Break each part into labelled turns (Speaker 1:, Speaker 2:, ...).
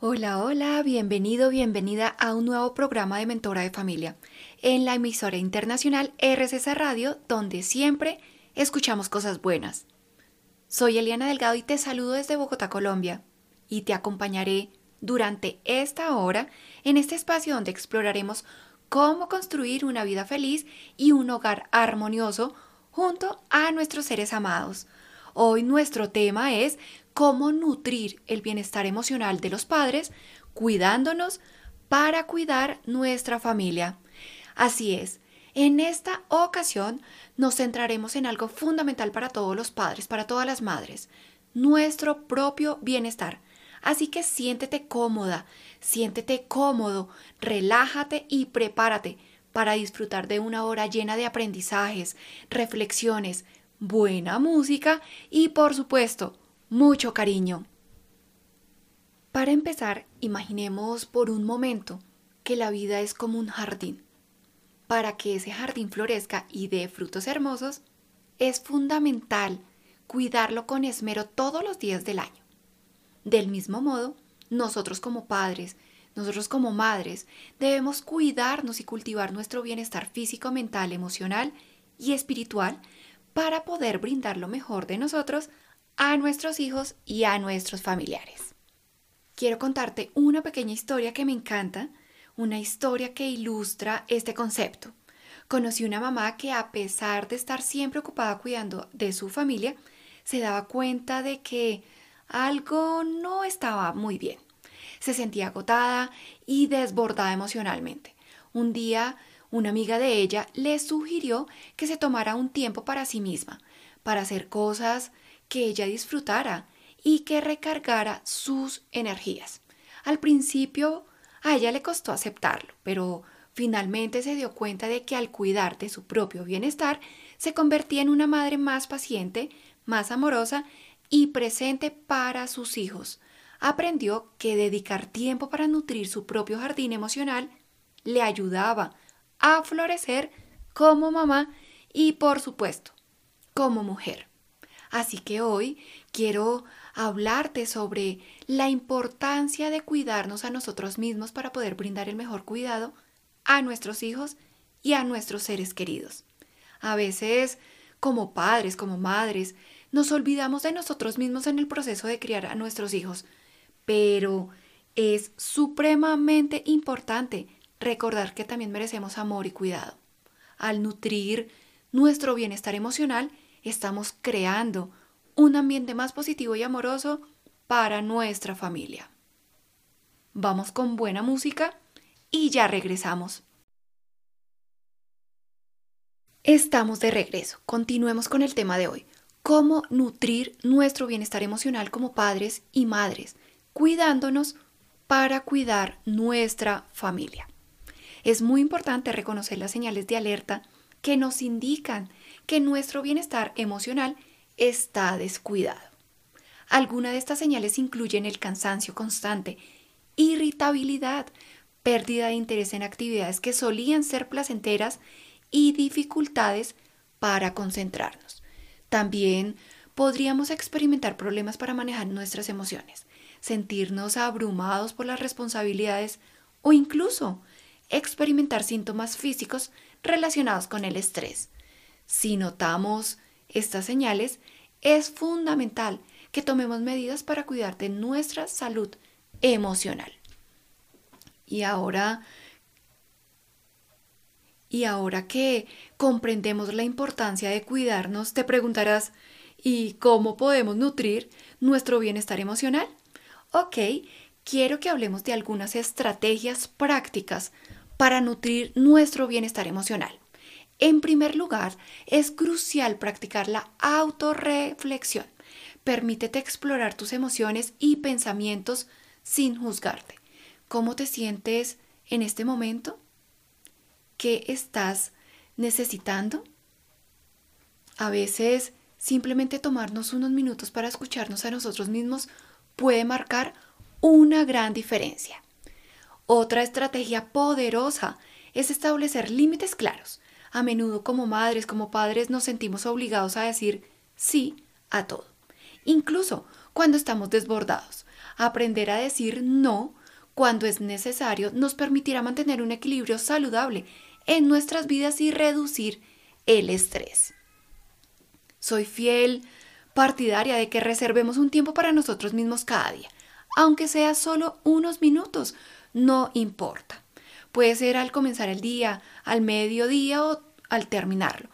Speaker 1: Hola, hola, bienvenido, bienvenida a un nuevo programa de Mentora de Familia en la emisora internacional RCC Radio, donde siempre escuchamos cosas buenas. Soy Eliana Delgado y te saludo desde Bogotá, Colombia, y te acompañaré durante esta hora en este espacio donde exploraremos cómo construir una vida feliz y un hogar armonioso junto a nuestros seres amados. Hoy nuestro tema es cómo nutrir el bienestar emocional de los padres, cuidándonos para cuidar nuestra familia. Así es, en esta ocasión nos centraremos en algo fundamental para todos los padres, para todas las madres, nuestro propio bienestar. Así que siéntete cómoda, siéntete cómodo, relájate y prepárate para disfrutar de una hora llena de aprendizajes, reflexiones, buena música y por supuesto mucho cariño. Para empezar, imaginemos por un momento que la vida es como un jardín. Para que ese jardín florezca y dé frutos hermosos, es fundamental cuidarlo con esmero todos los días del año. Del mismo modo, nosotros como padres, nosotros como madres, debemos cuidarnos y cultivar nuestro bienestar físico, mental, emocional y espiritual para poder brindar lo mejor de nosotros a nuestros hijos y a nuestros familiares. Quiero contarte una pequeña historia que me encanta, una historia que ilustra este concepto. Conocí una mamá que a pesar de estar siempre ocupada cuidando de su familia, se daba cuenta de que algo no estaba muy bien. Se sentía agotada y desbordada emocionalmente. Un día, una amiga de ella le sugirió que se tomara un tiempo para sí misma, para hacer cosas que ella disfrutara y que recargara sus energías. Al principio a ella le costó aceptarlo, pero finalmente se dio cuenta de que al cuidar de su propio bienestar se convertía en una madre más paciente, más amorosa y presente para sus hijos. Aprendió que dedicar tiempo para nutrir su propio jardín emocional le ayudaba a florecer como mamá y, por supuesto, como mujer. Así que hoy quiero hablarte sobre la importancia de cuidarnos a nosotros mismos para poder brindar el mejor cuidado a nuestros hijos y a nuestros seres queridos. A veces, como padres, como madres, nos olvidamos de nosotros mismos en el proceso de criar a nuestros hijos, pero es supremamente importante recordar que también merecemos amor y cuidado. Al nutrir nuestro bienestar emocional, estamos creando un ambiente más positivo y amoroso para nuestra familia. Vamos con buena música y ya regresamos. Estamos de regreso. Continuemos con el tema de hoy. Cómo nutrir nuestro bienestar emocional como padres y madres, cuidándonos para cuidar nuestra familia. Es muy importante reconocer las señales de alerta que nos indican que nuestro bienestar emocional está descuidado. Algunas de estas señales incluyen el cansancio constante, irritabilidad, pérdida de interés en actividades que solían ser placenteras y dificultades para concentrarnos. También podríamos experimentar problemas para manejar nuestras emociones, sentirnos abrumados por las responsabilidades o incluso experimentar síntomas físicos relacionados con el estrés, si notamos estas señales, es fundamental que tomemos medidas para cuidar de nuestra salud emocional. Y ahora, y ahora que comprendemos la importancia de cuidarnos, te preguntarás, ¿y cómo podemos nutrir nuestro bienestar emocional? Ok, quiero que hablemos de algunas estrategias prácticas para nutrir nuestro bienestar emocional. En primer lugar, es crucial practicar la autorreflexión. Permítete explorar tus emociones y pensamientos sin juzgarte. ¿Cómo te sientes en este momento? ¿Qué estás necesitando? A veces, simplemente tomarnos unos minutos para escucharnos a nosotros mismos puede marcar una gran diferencia. Otra estrategia poderosa es establecer límites claros. A menudo como madres, como padres, nos sentimos obligados a decir sí a todo, incluso cuando estamos desbordados. Aprender a decir no cuando es necesario nos permitirá mantener un equilibrio saludable en nuestras vidas y reducir el estrés. Soy fiel partidaria de que reservemos un tiempo para nosotros mismos cada día, aunque sea solo unos minutos, no importa. Puede ser al comenzar el día, al mediodía o al terminarlo,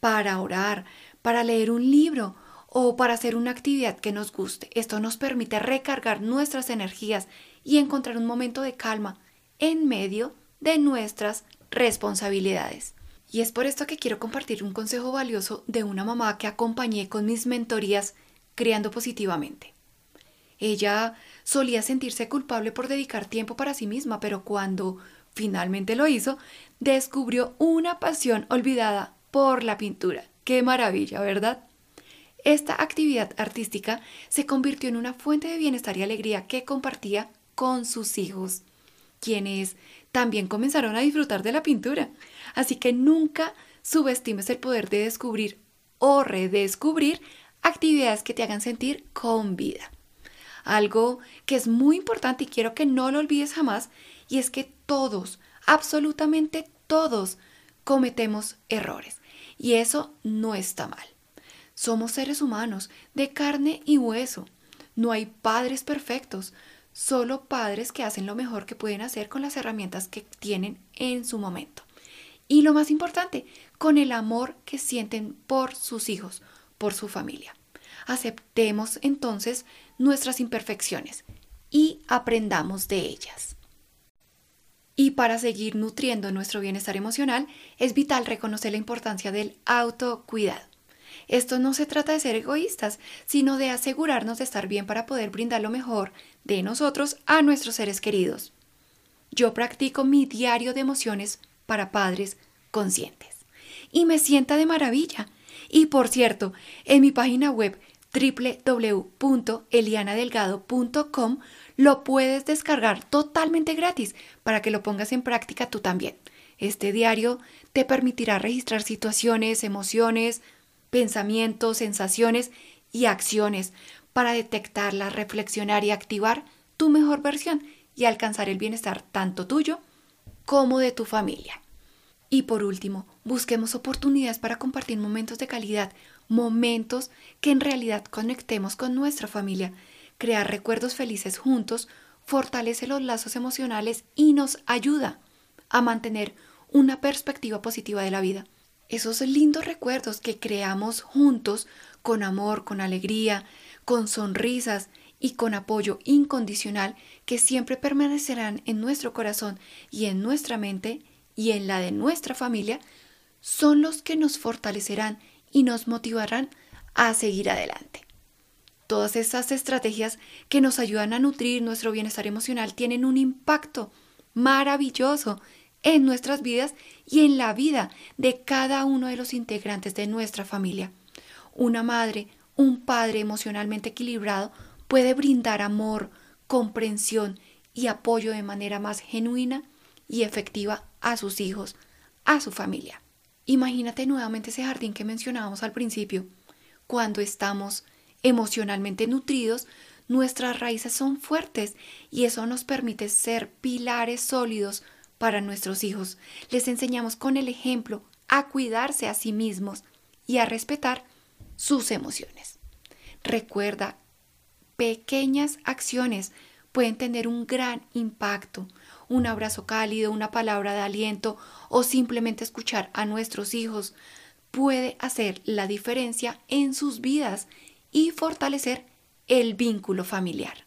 Speaker 1: para orar, para leer un libro o para hacer una actividad que nos guste. Esto nos permite recargar nuestras energías y encontrar un momento de calma en medio de nuestras responsabilidades. Y es por esto que quiero compartir un consejo valioso de una mamá que acompañé con mis mentorías Creando Positivamente. Ella solía sentirse culpable por dedicar tiempo para sí misma, pero cuando finalmente lo hizo, descubrió una pasión olvidada por la pintura. ¡Qué maravilla, verdad! Esta actividad artística se convirtió en una fuente de bienestar y alegría que compartía con sus hijos, quienes también comenzaron a disfrutar de la pintura. Así que nunca subestimes el poder de descubrir o redescubrir actividades que te hagan sentir con vida. Algo que es muy importante y quiero que no lo olvides jamás, y es que todos, absolutamente todos, cometemos errores. Y eso no está mal. Somos seres humanos, de carne y hueso. No hay padres perfectos, solo padres que hacen lo mejor que pueden hacer con las herramientas que tienen en su momento. Y lo más importante, con el amor que sienten por sus hijos, por su familia. Aceptemos entonces nuestras imperfecciones y aprendamos de ellas. Y para seguir nutriendo nuestro bienestar emocional, es vital reconocer la importancia del autocuidado. Esto no se trata de ser egoístas, sino de asegurarnos de estar bien para poder brindar lo mejor de nosotros a nuestros seres queridos. Yo practico mi diario de emociones para padres conscientes. Y me sienta de maravilla. Y por cierto, en mi página web www.elianadelgado.com lo puedes descargar totalmente gratis para que lo pongas en práctica tú también. Este diario te permitirá registrar situaciones, emociones, pensamientos, sensaciones y acciones para detectarlas, reflexionar y activar tu mejor versión y alcanzar el bienestar tanto tuyo como de tu familia. Y por último, busquemos oportunidades para compartir momentos de calidad, momentos que en realidad conectemos con nuestra familia. Crear recuerdos felices juntos fortalece los lazos emocionales y nos ayuda a mantener una perspectiva positiva de la vida esos lindos recuerdos que creamos juntos con amor, con alegría, con sonrisas y con apoyo incondicional que siempre permanecerán en nuestro corazón y en nuestra mente y en la de nuestra familia, son los que nos fortalecerán y nos motivarán a seguir adelante. Todas estas estrategias que nos ayudan a nutrir nuestro bienestar emocional tienen un impacto maravilloso en nuestras vidas y en la vida de cada uno de los integrantes de nuestra familia. Una madre, un padre emocionalmente equilibrado puede brindar amor, comprensión y apoyo de manera más genuina y efectiva a sus hijos, a su familia. Imagínate nuevamente ese jardín que mencionábamos al principio. Cuando estamos emocionalmente nutridos, nuestras raíces son fuertes y eso nos permite ser pilares sólidos para nuestros hijos. Les enseñamos con el ejemplo a cuidarse a sí mismos y a respetar sus emociones. Recuerda, pequeñas acciones pueden tener un gran impacto. Un abrazo cálido, una palabra de aliento o simplemente escuchar a nuestros hijos puede hacer la diferencia en sus vidas y fortalecer el vínculo familiar.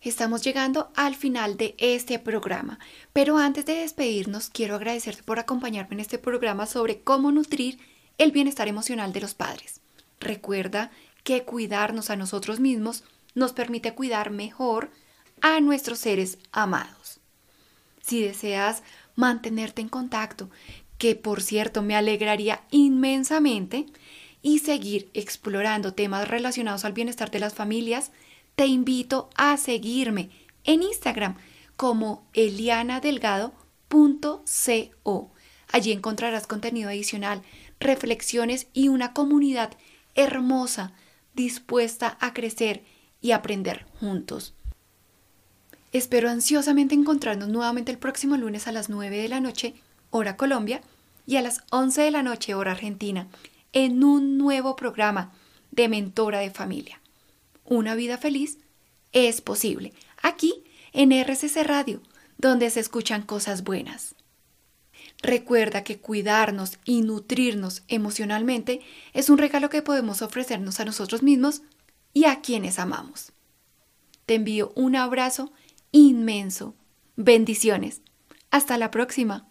Speaker 1: Estamos llegando al final de este programa, pero antes de despedirnos quiero agradecerte por acompañarme en este programa sobre cómo nutrir el bienestar emocional de los padres. Recuerda que cuidarnos a nosotros mismos nos permite cuidar mejor a nuestros seres amados. Si deseas mantenerte en contacto, que por cierto me alegraría inmensamente, y seguir explorando temas relacionados al bienestar de las familias, te invito a seguirme en Instagram como elianadelgado.co. Allí encontrarás contenido adicional, reflexiones y una comunidad hermosa dispuesta a crecer y aprender juntos. Espero ansiosamente encontrarnos nuevamente el próximo lunes a las 9 de la noche, hora Colombia, y a las 11 de la noche, hora Argentina, en un nuevo programa de Mentora de Familia. Una vida feliz es posible, aquí en RCC Radio, donde se escuchan cosas buenas. Recuerda que cuidarnos y nutrirnos emocionalmente es un regalo que podemos ofrecernos a nosotros mismos y a quienes amamos. Te envío un abrazo inmenso. Bendiciones. Hasta la próxima.